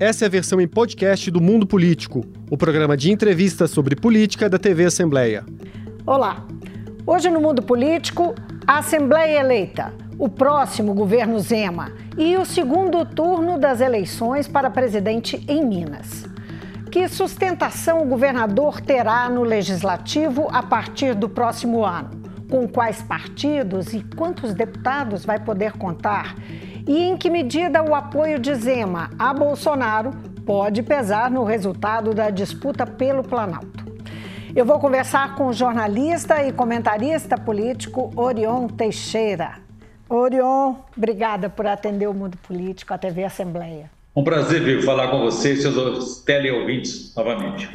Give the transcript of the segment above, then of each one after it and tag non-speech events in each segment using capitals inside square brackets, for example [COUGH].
Essa é a versão em podcast do Mundo Político, o programa de entrevistas sobre política da TV Assembleia. Olá. Hoje no Mundo Político, a Assembleia eleita, o próximo governo Zema e o segundo turno das eleições para presidente em Minas. Que sustentação o governador terá no legislativo a partir do próximo ano? Com quais partidos e quantos deputados vai poder contar? E em que medida o apoio de Zema a Bolsonaro pode pesar no resultado da disputa pelo Planalto? Eu vou conversar com o jornalista e comentarista político Orion Teixeira. Orion, obrigada por atender o Mundo Político, a TV Assembleia. Um prazer vir falar com você e seus teleouvintes novamente.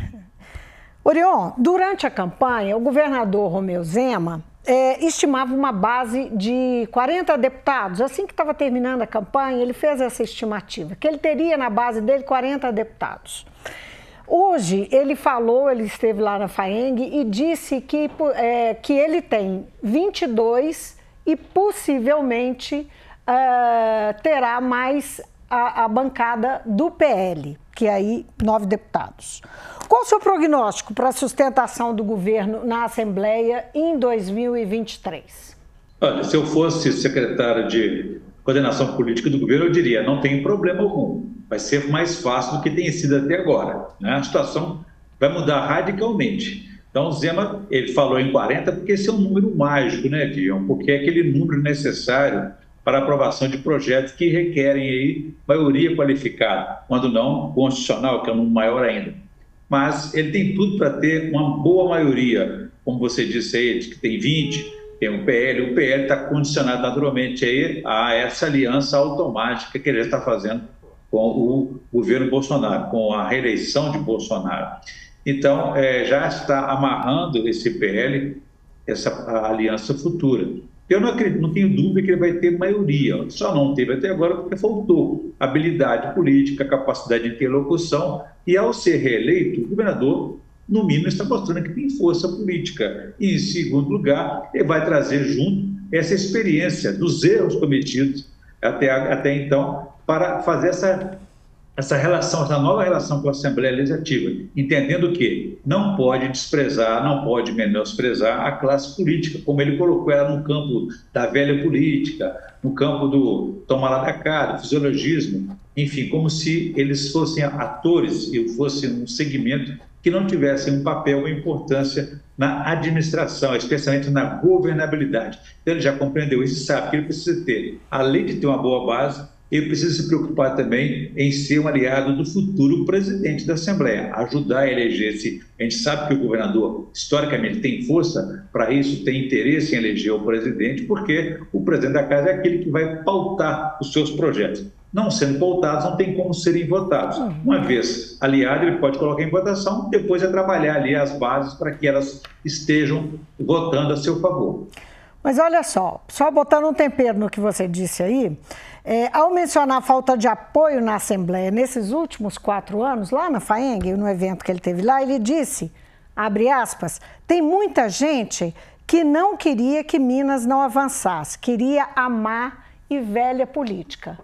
Orion, durante a campanha, o governador Romeu Zema é, estimava uma base de 40 deputados. Assim que estava terminando a campanha, ele fez essa estimativa, que ele teria na base dele 40 deputados. Hoje, ele falou, ele esteve lá na FAENG e disse que, é, que ele tem 22 e possivelmente uh, terá mais a, a bancada do PL, que é aí nove deputados. Qual o seu prognóstico para a sustentação do governo na Assembleia em 2023? Olha, se eu fosse secretário de coordenação política do governo, eu diria: não tem problema algum, vai ser mais fácil do que tem sido até agora. Né? A situação vai mudar radicalmente. Então, o Zema ele falou em 40 porque esse é um número mágico, né, Dion? Porque é aquele número necessário para aprovação de projetos que requerem aí maioria qualificada, quando não constitucional, que é um maior ainda. Mas ele tem tudo para ter uma boa maioria, como você disse aí, que tem 20, tem um PL, o PL está condicionado naturalmente aí a essa aliança automática que ele está fazendo com o governo Bolsonaro, com a reeleição de Bolsonaro. Então, é, já está amarrando esse PL, essa aliança futura. Eu não, acredito, não tenho dúvida que ele vai ter maioria, só não teve até agora porque faltou habilidade política, capacidade de interlocução, e ao ser reeleito, o governador, no mínimo, está mostrando que tem força política. E, em segundo lugar, ele vai trazer junto essa experiência dos erros cometidos até, até então para fazer essa essa relação, essa nova relação com a Assembleia Legislativa, entendendo que não pode desprezar, não pode menosprezar a classe política, como ele colocou ela no campo da velha política, no campo do tomar lá da cara, do fisiologismo, enfim, como se eles fossem atores e fossem um segmento que não tivessem um papel ou importância na administração, especialmente na governabilidade. Então, ele já compreendeu isso e sabe que ele precisa ter, além de ter uma boa base, ele precisa se preocupar também em ser um aliado do futuro presidente da Assembleia, ajudar a eleger esse. A gente sabe que o governador, historicamente, tem força para isso, tem interesse em eleger o presidente, porque o presidente da casa é aquele que vai pautar os seus projetos. Não sendo pautados, não tem como serem votados. Uma vez aliado, ele pode colocar em votação, depois é trabalhar ali as bases para que elas estejam votando a seu favor. Mas olha só, só botando um tempero no que você disse aí, é, ao mencionar a falta de apoio na Assembleia nesses últimos quatro anos, lá na FAENG, no evento que ele teve lá, ele disse, abre aspas, tem muita gente que não queria que Minas não avançasse, queria a má e velha política.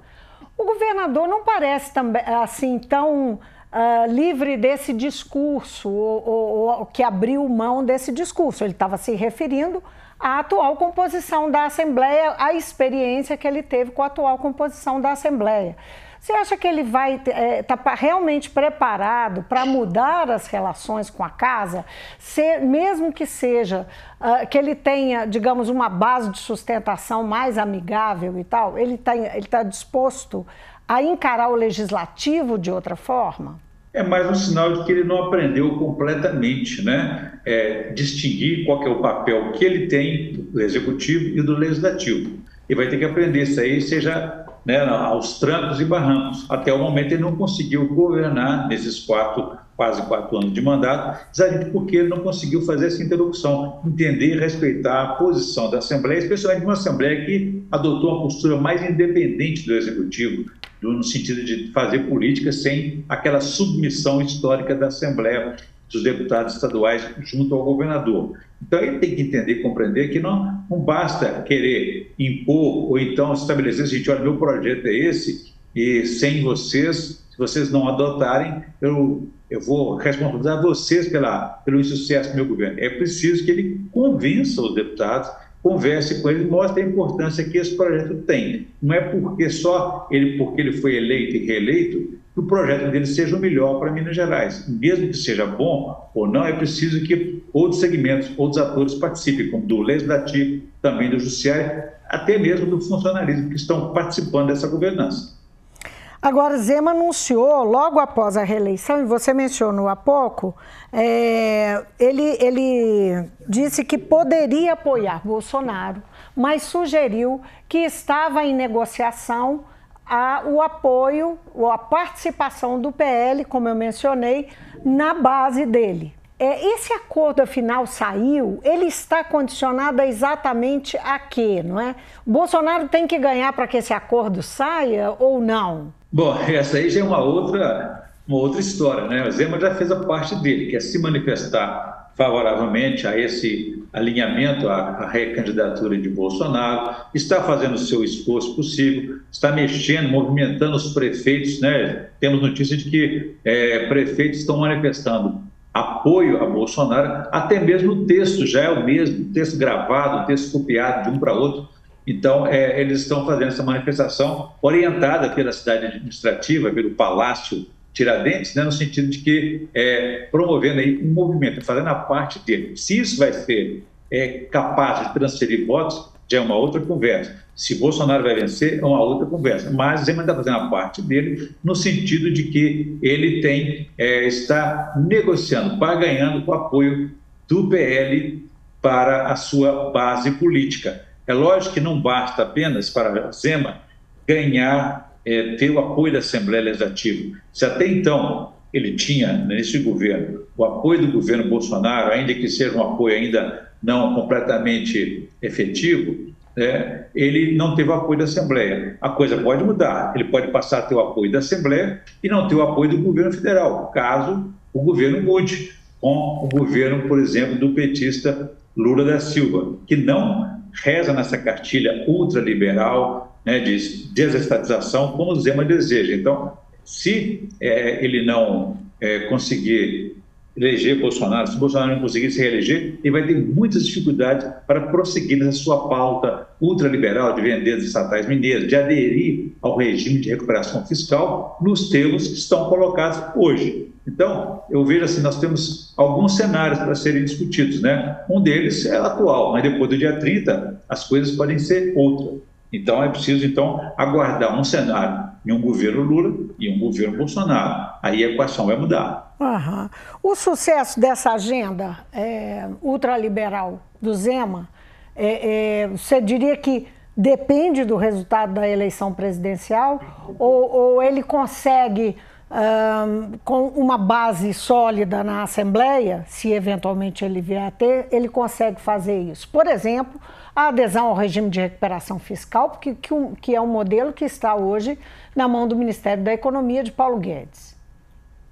O governador não parece também, assim tão uh, livre desse discurso, ou, ou, ou que abriu mão desse discurso. Ele estava se referindo a atual composição da Assembleia, a experiência que ele teve com a atual composição da Assembleia. Você acha que ele vai estar é, tá realmente preparado para mudar as relações com a casa, ser, mesmo que seja uh, que ele tenha, digamos, uma base de sustentação mais amigável e tal? Ele está ele tá disposto a encarar o legislativo de outra forma? É mais um sinal de que ele não aprendeu completamente, né? É, distinguir qual é o papel que ele tem do executivo e do legislativo. E vai ter que aprender isso aí, seja né, aos trancos e barrancos. Até o momento ele não conseguiu governar nesses quatro, quase quatro anos de mandato, exatamente porque ele não conseguiu fazer essa interlocução, entender e respeitar a posição da Assembleia, especialmente uma Assembleia que adotou uma postura mais independente do executivo, no sentido de fazer política sem aquela submissão histórica da Assembleia dos deputados estaduais junto ao governador. Então, ele tem que entender compreender que não, não basta querer impor ou então estabelecer seguinte, olha, meu projeto é esse e sem vocês Se vocês não adotarem, eu, eu vou responsabilizar vocês pela, pelo insucesso do meu governo. É preciso que ele convença os deputados converse com ele, mostre a importância que esse projeto tem. Não é porque só ele, porque ele foi eleito e reeleito, que o projeto dele seja o melhor para Minas Gerais. Mesmo que seja bom ou não, é preciso que outros segmentos, outros atores participem, como do Legislativo, também do Judiciário, até mesmo do funcionalismo, que estão participando dessa governança. Agora, Zema anunciou, logo após a reeleição, e você mencionou há pouco, é, ele, ele disse que poderia apoiar Bolsonaro, mas sugeriu que estava em negociação a, o apoio ou a participação do PL, como eu mencionei, na base dele. É, esse acordo, afinal, saiu, ele está condicionado exatamente a quê, não é? Bolsonaro tem que ganhar para que esse acordo saia ou não? Bom, [LAUGHS] essa aí já é uma outra, uma outra história, né? O Zema já fez a parte dele, que é se manifestar favoravelmente a esse alinhamento à, recandidatura de Bolsonaro, está fazendo o seu esforço possível, está mexendo, movimentando os prefeitos, né? Temos notícia de que é, prefeitos estão manifestando apoio a Bolsonaro, até mesmo o texto já é o mesmo, texto gravado, texto copiado de um para outro, então, é, eles estão fazendo essa manifestação orientada pela cidade administrativa, pelo Palácio Tiradentes, né, no sentido de que é, promovendo aí um movimento, fazendo a parte dele. Se isso vai ser é, capaz de transferir votos, já é uma outra conversa. Se Bolsonaro vai vencer, é uma outra conversa. Mas Zema está fazendo a parte dele no sentido de que ele tem é, está negociando, ganhando com o apoio do PL para a sua base política. É lógico que não basta apenas para Zema ganhar, é, ter o apoio da Assembleia Legislativa. Se até então ele tinha, nesse governo, o apoio do governo Bolsonaro, ainda que seja um apoio ainda não completamente efetivo, é, ele não teve o apoio da Assembleia. A coisa pode mudar, ele pode passar a ter o apoio da Assembleia e não ter o apoio do governo federal, caso o governo mude com o governo, por exemplo, do petista Lula da Silva, que não reza nessa cartilha ultraliberal né, de desestatização, como Zema deseja. Então, se é, ele não é, conseguir eleger Bolsonaro, se Bolsonaro não conseguir se reeleger, ele vai ter muitas dificuldades para prosseguir nessa sua pauta ultraliberal de vender os estatais mineiros, de aderir ao regime de recuperação fiscal nos termos que estão colocados hoje. Então, eu vejo assim, nós temos alguns cenários para serem discutidos, né? Um deles é atual, mas depois do dia 30, as coisas podem ser outras. Então, é preciso, então, aguardar um cenário em um governo Lula e um governo Bolsonaro. Aí a equação vai mudar. O sucesso dessa agenda é, ultraliberal do Zema, é, é, você diria que depende do resultado da eleição presidencial ou, ou ele consegue um, com uma base sólida na Assembleia, se eventualmente ele vier a ter, ele consegue fazer isso. Por exemplo, a adesão ao regime de recuperação fiscal, porque, que, que é um modelo que está hoje na mão do Ministério da Economia de Paulo Guedes.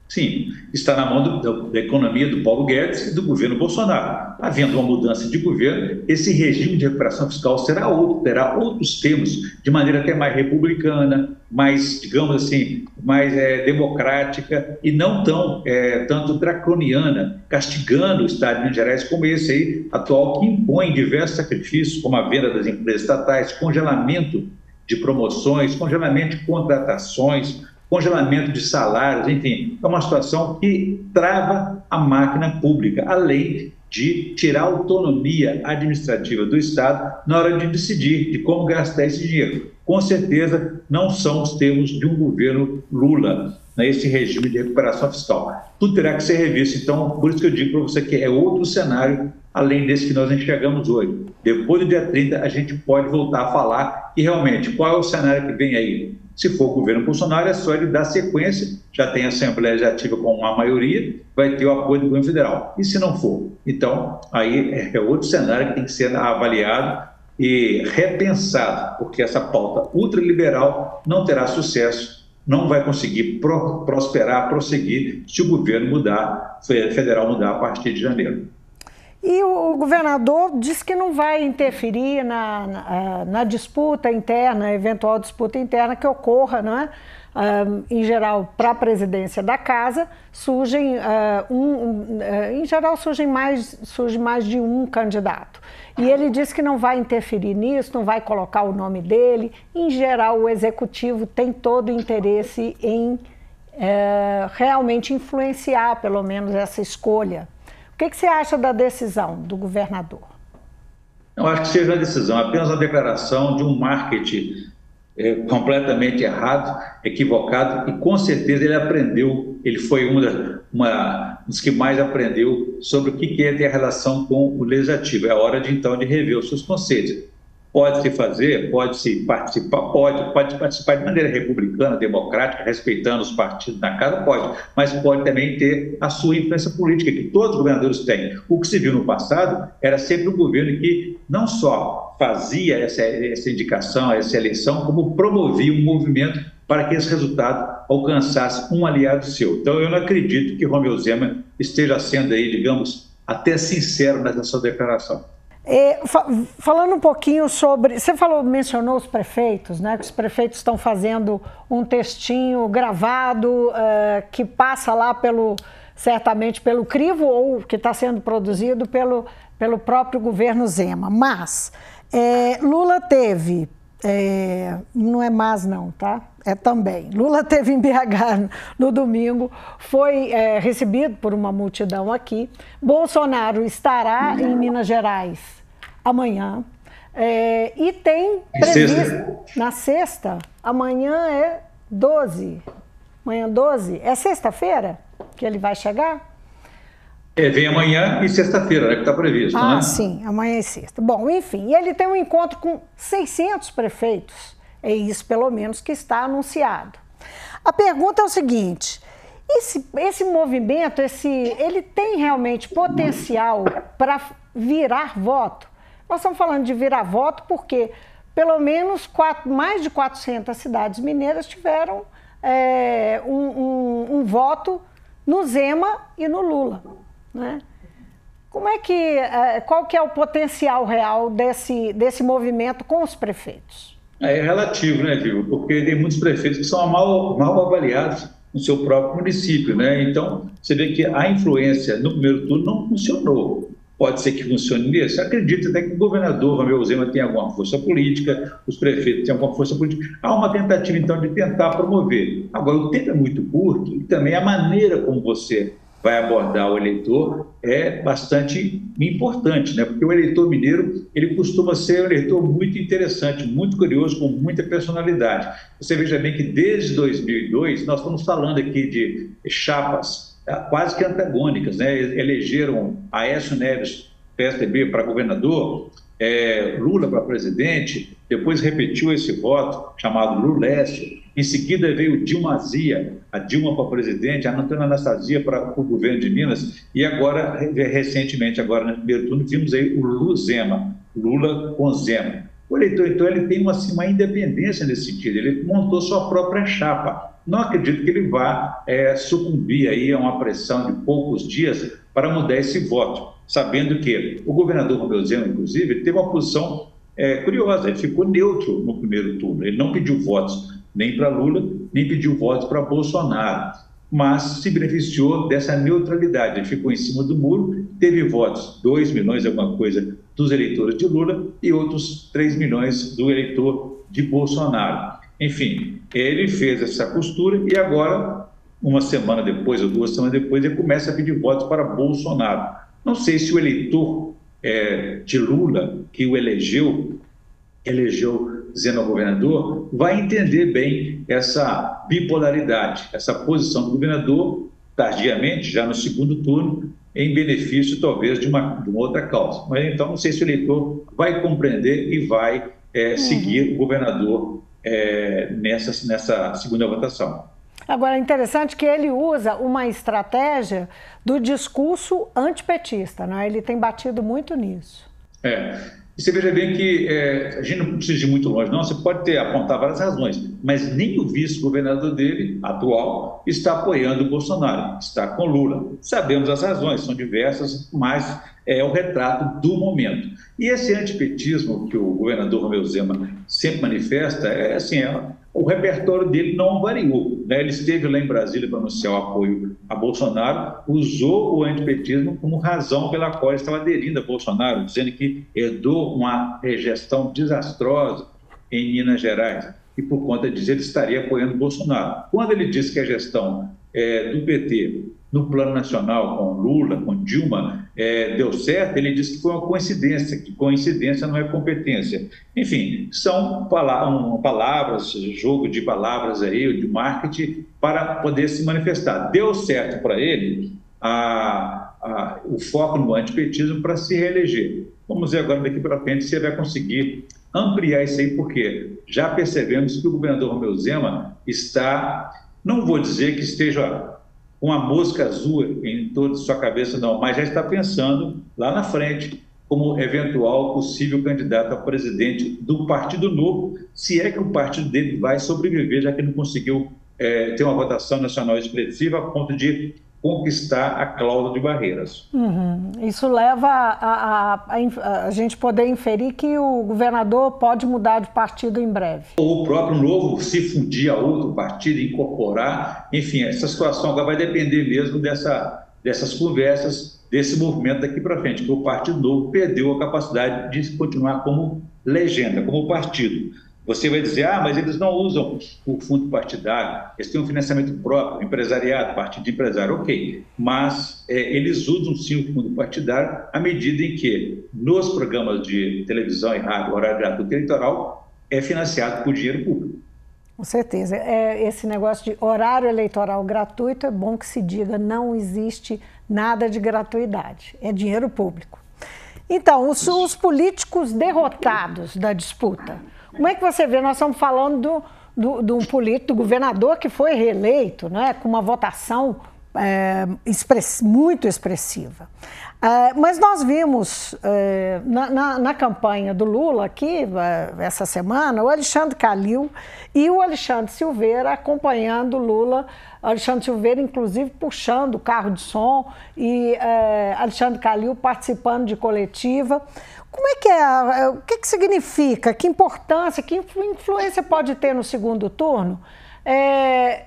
Sim, está na mão do, da economia do Paulo Guedes e do governo Bolsonaro. Havendo uma mudança de governo, esse regime de recuperação fiscal será outro, terá outros termos, de maneira até mais republicana, mais, digamos assim, mais é, democrática e não tão é, tanto draconiana, castigando o Estado de Minas Gerais como esse aí atual, que impõe diversos sacrifícios, como a venda das empresas estatais, congelamento de promoções, congelamento de contratações, congelamento de salários, enfim, é uma situação que trava a máquina pública, além de tirar a autonomia administrativa do Estado na hora de decidir de como gastar esse dinheiro. Com certeza, não são os termos de um governo Lula, nesse né, regime de recuperação fiscal. Tudo terá que ser revisto. Então, por isso que eu digo para você que é outro cenário além desse que nós enxergamos hoje. Depois do dia 30, a gente pode voltar a falar e realmente qual é o cenário que vem aí. Se for o governo Bolsonaro, é só ele dar sequência, já tem a Assembleia Legislativa com uma maioria, vai ter o apoio do governo federal. E se não for? Então, aí é outro cenário que tem que ser avaliado e repensado, porque essa pauta ultraliberal não terá sucesso, não vai conseguir pro, prosperar, prosseguir, se o governo mudar, federal mudar a partir de janeiro. E o, governador disse que não vai interferir na, na, eh, na disputa interna, eventual disputa interna que ocorra, não é? Uh, em geral, para a presidência da casa, surgem, uh, um, uh, em geral, surgem mais, surge mais de um candidato. E ele disse que não vai interferir nisso, não vai colocar o nome dele. Em geral, o executivo tem todo o interesse em eh, realmente influenciar, pelo menos, essa escolha que, que você acha da decisão do governador? Eu acho que seja uma decisão, apenas uma declaração de um marketing é, completamente errado, equivocado, e com certeza ele aprendeu, ele foi uma, um dos que mais aprendeu sobre o que é ter relação com o legislativo. É hora de então de rever os seus conceitos. Pode-se fazer, pode-se participar, pode, pode participar de maneira republicana, democrática, respeitando os partidos na casa, pode, mas pode também ter a sua influência política, que todos os governadores têm. O que se viu no passado era sempre um governo que não só fazia essa, essa indicação, essa eleição, como promovia um movimento para que esse resultado alcançasse um aliado seu. Então, eu não acredito que Romeu Zema esteja sendo aí, digamos, até sincero nessa sua declaração. É, fa falando um pouquinho sobre. Você falou, mencionou os prefeitos, né? Que os prefeitos estão fazendo um textinho gravado uh, que passa lá pelo certamente pelo crivo ou que está sendo produzido pelo, pelo próprio governo Zema. Mas é, Lula teve, é, não é mais não, tá? É também. Lula teve em BH no domingo, foi é, recebido por uma multidão aqui. Bolsonaro estará em Minas Gerais amanhã. É, e tem previsto sexta. na sexta, amanhã é 12. Amanhã 12. É sexta-feira que ele vai chegar? É, vem amanhã e sexta-feira, é que está previsto, ah, né? sim, amanhã e sexta. Bom, enfim, ele tem um encontro com 600 prefeitos. É isso, pelo menos, que está anunciado. A pergunta é o seguinte: esse, esse movimento, esse, ele tem realmente potencial para virar voto? Nós estamos falando de virar voto porque pelo menos quatro, mais de 400 cidades mineiras tiveram é, um, um, um, voto no Zema e no Lula. Né? Como é que, é, qual que é o potencial real desse, desse movimento com os prefeitos? É relativo, né, Viu? Porque tem muitos prefeitos que são mal, mal avaliados no seu próprio município, né? Então, você vê que a influência no primeiro turno não funcionou. Pode ser que funcione nisso? Acredito até que o governador Romeu Zema tem alguma força política, os prefeitos têm alguma força política. Há uma tentativa, então, de tentar promover. Agora, o tempo é muito curto e também a maneira como você vai abordar o eleitor é bastante importante, né? Porque o eleitor mineiro, ele costuma ser um eleitor muito interessante, muito curioso, com muita personalidade. Você veja bem que desde 2002 nós estamos falando aqui de chapas quase que antagônicas, né? Elegeram Aécio Neves, PSDB, para governador, é, Lula para presidente, depois repetiu esse voto, chamado Lulésio. Em seguida veio Dilma Zia, a Dilma para presidente, a Antônia Anastasia para o governo de Minas, e agora, recentemente, agora no primeiro turno, vimos aí o Luzema, Lula com Zema. O eleitor, então, ele tem uma, assim, uma independência nesse sentido, ele montou sua própria chapa. Não acredito que ele vá é, sucumbir aí a uma pressão de poucos dias para mudar esse voto, sabendo que o governador Romeu Zema, inclusive, teve uma posição é, curiosa, ele ficou neutro no primeiro turno, ele não pediu votos nem para Lula, nem pediu votos para Bolsonaro, mas se beneficiou dessa neutralidade, ele ficou em cima do muro, teve votos, 2 milhões alguma coisa, dos eleitores de Lula e outros 3 milhões do eleitor de Bolsonaro. Enfim, ele fez essa costura e agora, uma semana depois ou duas semanas depois, ele começa a pedir votos para Bolsonaro. Não sei se o eleitor é, de Lula, que o elegeu, elegeu Zeno governador, vai entender bem essa bipolaridade, essa posição do governador, tardiamente, já no segundo turno, em benefício talvez de uma, de uma outra causa. Mas então não sei se o eleitor vai compreender e vai é, seguir uhum. o governador é, nessa, nessa segunda votação. Agora, é interessante que ele usa uma estratégia do discurso antipetista, né? ele tem batido muito nisso. É, e você veja bem que é, a gente não precisa ir muito longe, não. Você pode ter apontar várias razões, mas nem o vice-governador dele, atual, está apoiando o Bolsonaro, está com Lula. Sabemos as razões, são diversas, mas é o retrato do momento. E esse antipetismo que o governador Romeu Zema sempre manifesta, é assim, é, o repertório dele não variou. Né? Ele esteve lá em Brasília para anunciar o apoio a Bolsonaro, usou o antipetismo como razão pela qual estava aderindo a Bolsonaro, dizendo que herdou uma gestão desastrosa em Minas Gerais e por conta disso ele estaria apoiando Bolsonaro. Quando ele disse que a gestão é, do PT no plano nacional com Lula, com Dilma, é, deu certo, ele disse que foi uma coincidência, que coincidência não é competência. Enfim, são palavras, jogo de palavras aí, de marketing, para poder se manifestar. Deu certo para ele a, a, o foco no antipetismo para se reeleger. Vamos ver agora daqui para frente se ele vai conseguir ampliar isso aí, porque já percebemos que o governador Romeu Zema está, não vou dizer que esteja com a mosca azul em toda sua cabeça, não, mas já está pensando lá na frente como eventual possível candidato a presidente do Partido Novo, se é que o partido dele vai sobreviver, já que não conseguiu é, ter uma votação nacional expressiva a ponto de conquistar a cláusula de barreiras. Uhum. Isso leva a, a, a, a, gente poder inferir que o governador pode mudar de partido em breve. Ou o próprio novo se fundir a outro partido, incorporar, enfim, essa situação agora vai depender mesmo dessa, dessas conversas, desse movimento daqui para frente, que o Partido Novo perdeu a capacidade de continuar como legenda, como partido. Você vai dizer, ah, mas eles não usam o fundo partidário, eles têm um financiamento próprio, empresariado, partido de empresário, ok. Mas é, eles usam sim o fundo partidário à medida em que, nos programas de televisão e rádio, horário gratuito eleitoral, é financiado por dinheiro público. Com certeza. É, esse negócio de horário eleitoral gratuito é bom que se diga, não existe nada de gratuidade, é dinheiro público. Então, os, os políticos derrotados da disputa como é que você vê? Nós estamos falando do, um político, do governador que foi reeleito, né, com uma votação é, express, muito expressiva. É, mas nós vimos é, na, na, na, campanha do Lula aqui, é, essa semana, o Alexandre Calil e o Alexandre Silveira acompanhando o Lula. Alexandre Silveira, inclusive, puxando o carro de som e é, Alexandre Calil participando de coletiva. Como é que é? O que, que significa? Que importância, que influência pode ter no segundo turno é,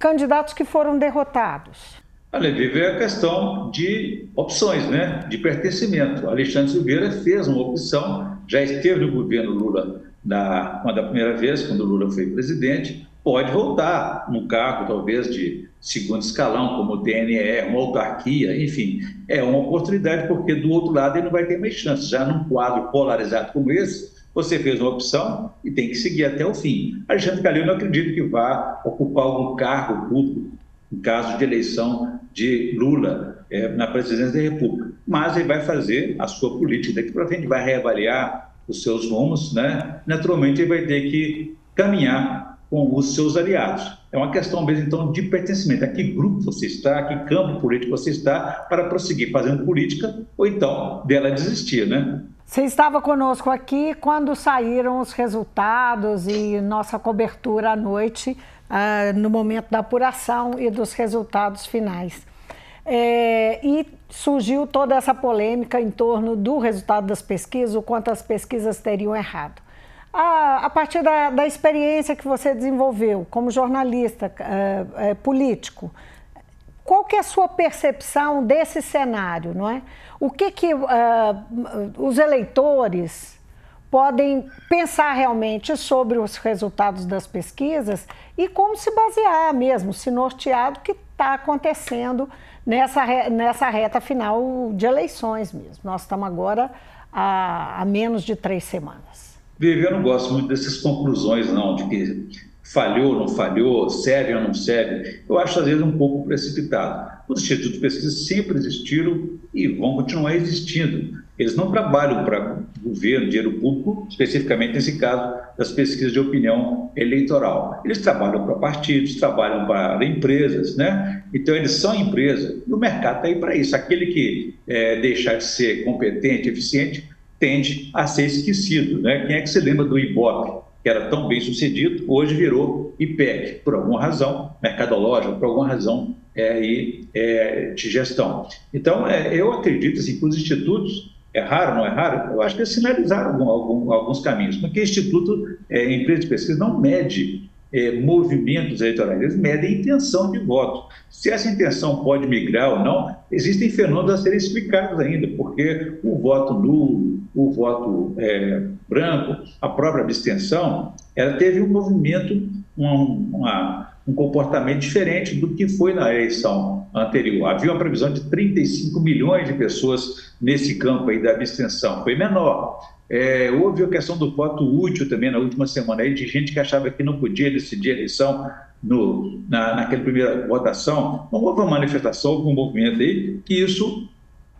candidatos que foram derrotados? Olha, vive a questão de opções, né? de pertencimento. Alexandre Silveira fez uma opção, já esteve no governo Lula na, da primeira vez, quando Lula foi presidente, pode voltar no cargo, talvez, de segundo escalão, como o DNE, uma autarquia, enfim, é uma oportunidade, porque do outro lado ele não vai ter mais chance. Já num quadro polarizado como esse, você fez uma opção e tem que seguir até o fim. Alexandre Calil não acredito que vá ocupar algum cargo público, em caso de eleição de Lula é, na presidência da República, mas ele vai fazer a sua política daqui para frente, vai reavaliar os seus rumos, né? Naturalmente ele vai ter que caminhar com os seus aliados. É uma questão mesmo, então, de pertencimento. A que grupo você está, a que campo político você está para prosseguir fazendo política ou então dela desistir, né? Você estava conosco aqui quando saíram os resultados e nossa cobertura à noite, uh, no momento da apuração e dos resultados finais. É, e surgiu toda essa polêmica em torno do resultado das pesquisas, o quanto as pesquisas teriam errado a, a partir da, da, experiência que você desenvolveu como jornalista é, é, político, qual que é a sua percepção desse cenário, não é? O que que uh, os eleitores podem pensar realmente sobre os resultados das pesquisas e como se basear mesmo, se nortear do que está acontecendo nessa, nessa reta final de eleições mesmo. Nós estamos agora a, a menos de três semanas. Viver, eu não gosto muito dessas conclusões, não, de que falhou, não falhou, serve ou não serve. Eu acho, às vezes, um pouco precipitado. Os institutos de pesquisa sempre existiram e vão continuar existindo. Eles não trabalham para governo, dinheiro público, especificamente nesse caso das pesquisas de opinião eleitoral. Eles trabalham para partidos, trabalham para empresas, né? Então, eles são empresa e o mercado está aí para isso. Aquele que é, deixar de ser competente, eficiente, tende a ser esquecido. Né? Quem é que se lembra do Ibope, que era tão bem sucedido, hoje virou IPEC, por alguma razão mercadológica, por alguma razão é, é, de gestão. Então, é, eu acredito assim, que os institutos, é raro, não é raro, eu acho que eles sinalizaram algum, algum, alguns caminhos, porque o Instituto é, Empresa de Pesquisa não mede é, movimentos eleitorais, eles medem intenção de voto. Se essa intenção pode migrar ou não, existem fenômenos a serem explicados ainda, porque o voto nulo, o voto é, branco, a própria abstenção, ela teve um movimento, uma, uma, um comportamento diferente do que foi na eleição anterior. Havia uma previsão de 35 milhões de pessoas nesse campo aí da abstenção, foi menor. É, houve a questão do voto útil também na última semana, aí, de gente que achava que não podia decidir a eleição no, na, naquela primeira votação. Não houve uma manifestação, houve um movimento aí, que isso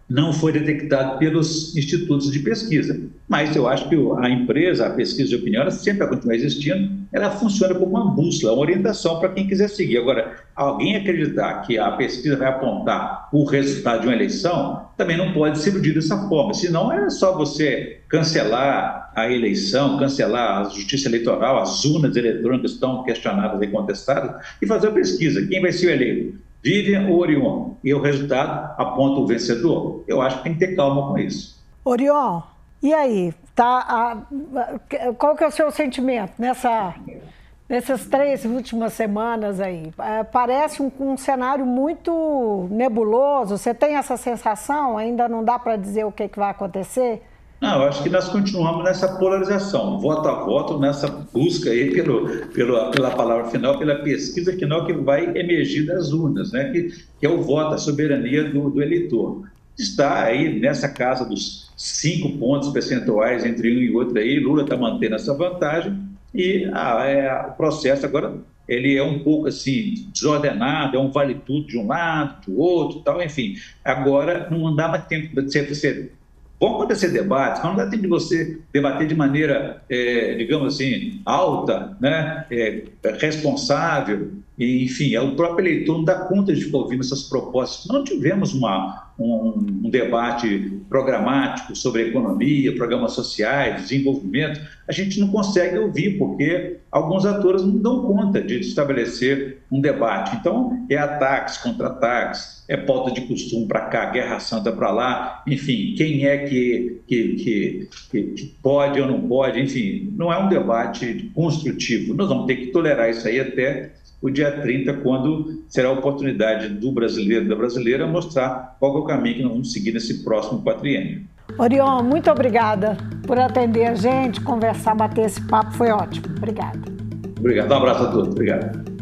não foi detectado pelos institutos de pesquisa. Mas eu acho que a empresa, a pesquisa de opinião, ela sempre vai continuar existindo, ela funciona como uma bússola, uma orientação para quem quiser seguir. Agora, alguém acreditar que a pesquisa vai apontar o resultado de uma eleição, também não pode se iludir dessa forma, senão é só você cancelar a eleição, cancelar a justiça eleitoral, as urnas eletrônicas estão questionadas e contestadas, e fazer a pesquisa. Quem vai ser eleito? Vivian ou Orion? E o resultado aponta o vencedor. Eu acho que tem que ter calma com isso. Orion, e aí? Tá, a, qual que é o seu sentimento nessa, nessas três últimas semanas aí? É, parece um, um cenário muito nebuloso. Você tem essa sensação? Ainda não dá para dizer o que, que vai acontecer? Não, eu acho que nós continuamos nessa polarização, voto a voto, nessa busca aí pelo, pelo, pela palavra final, pela pesquisa final que vai emergir das urnas, né? que, que é o voto, a soberania do, do eleitor. Está aí nessa casa dos cinco pontos percentuais entre um e outro aí, Lula está mantendo essa vantagem e a, é, o processo agora ele é um pouco assim desordenado, é um vale tudo de um lado, do outro, tal, enfim. Agora não dá mais tempo de você Vão acontecer debates, mas não dá tempo de você debater de maneira, é, digamos assim, alta, né? É, responsável, e, enfim, é o próprio eleitor não dá conta de ficar ouvindo essas propostas. Não tivemos uma, um, um, debate programático sobre economia, programas sociais, desenvolvimento, a gente não consegue ouvir, porque alguns atores não dão conta de estabelecer um debate. Então, é ataques, contra-ataques, é pauta de costume para cá, guerra santa para lá, enfim, quem é que, que, que, que, pode ou não pode, enfim, não é um debate construtivo. Nós vamos ter que tolerar isso aí até o dia 30, quando será a oportunidade do brasileiro e da brasileira mostrar qual é o caminho que nós vamos seguir nesse próximo quatriênio. Orion, muito obrigada por atender a gente, conversar, bater esse papo, foi ótimo. Obrigada. Obrigado, um abraço a todos. Obrigado.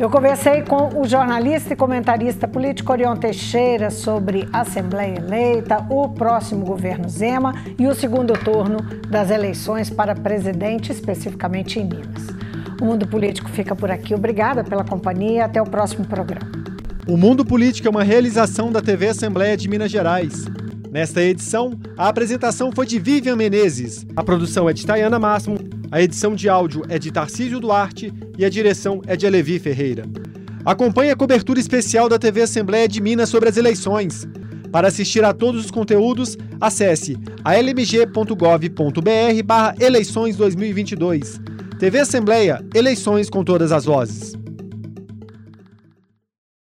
Eu conversei com o jornalista e comentarista político Orion Teixeira sobre a Assembleia eleita, o próximo governo Zema e o segundo turno das eleições para presidente, especificamente em Minas. O Mundo Político fica por aqui. Obrigada pela companhia. Até o próximo programa. O Mundo Político é uma realização da TV Assembleia de Minas Gerais. Nesta edição, a apresentação foi de Vivian Menezes, a produção é de Tayana Máximo, a edição de áudio é de Tarcísio Duarte e a direção é de Alevi Ferreira. Acompanhe a cobertura especial da TV Assembleia de Minas sobre as eleições. Para assistir a todos os conteúdos, acesse almg.gov.br barra eleições 2022. TV Assembleia, eleições com todas as vozes.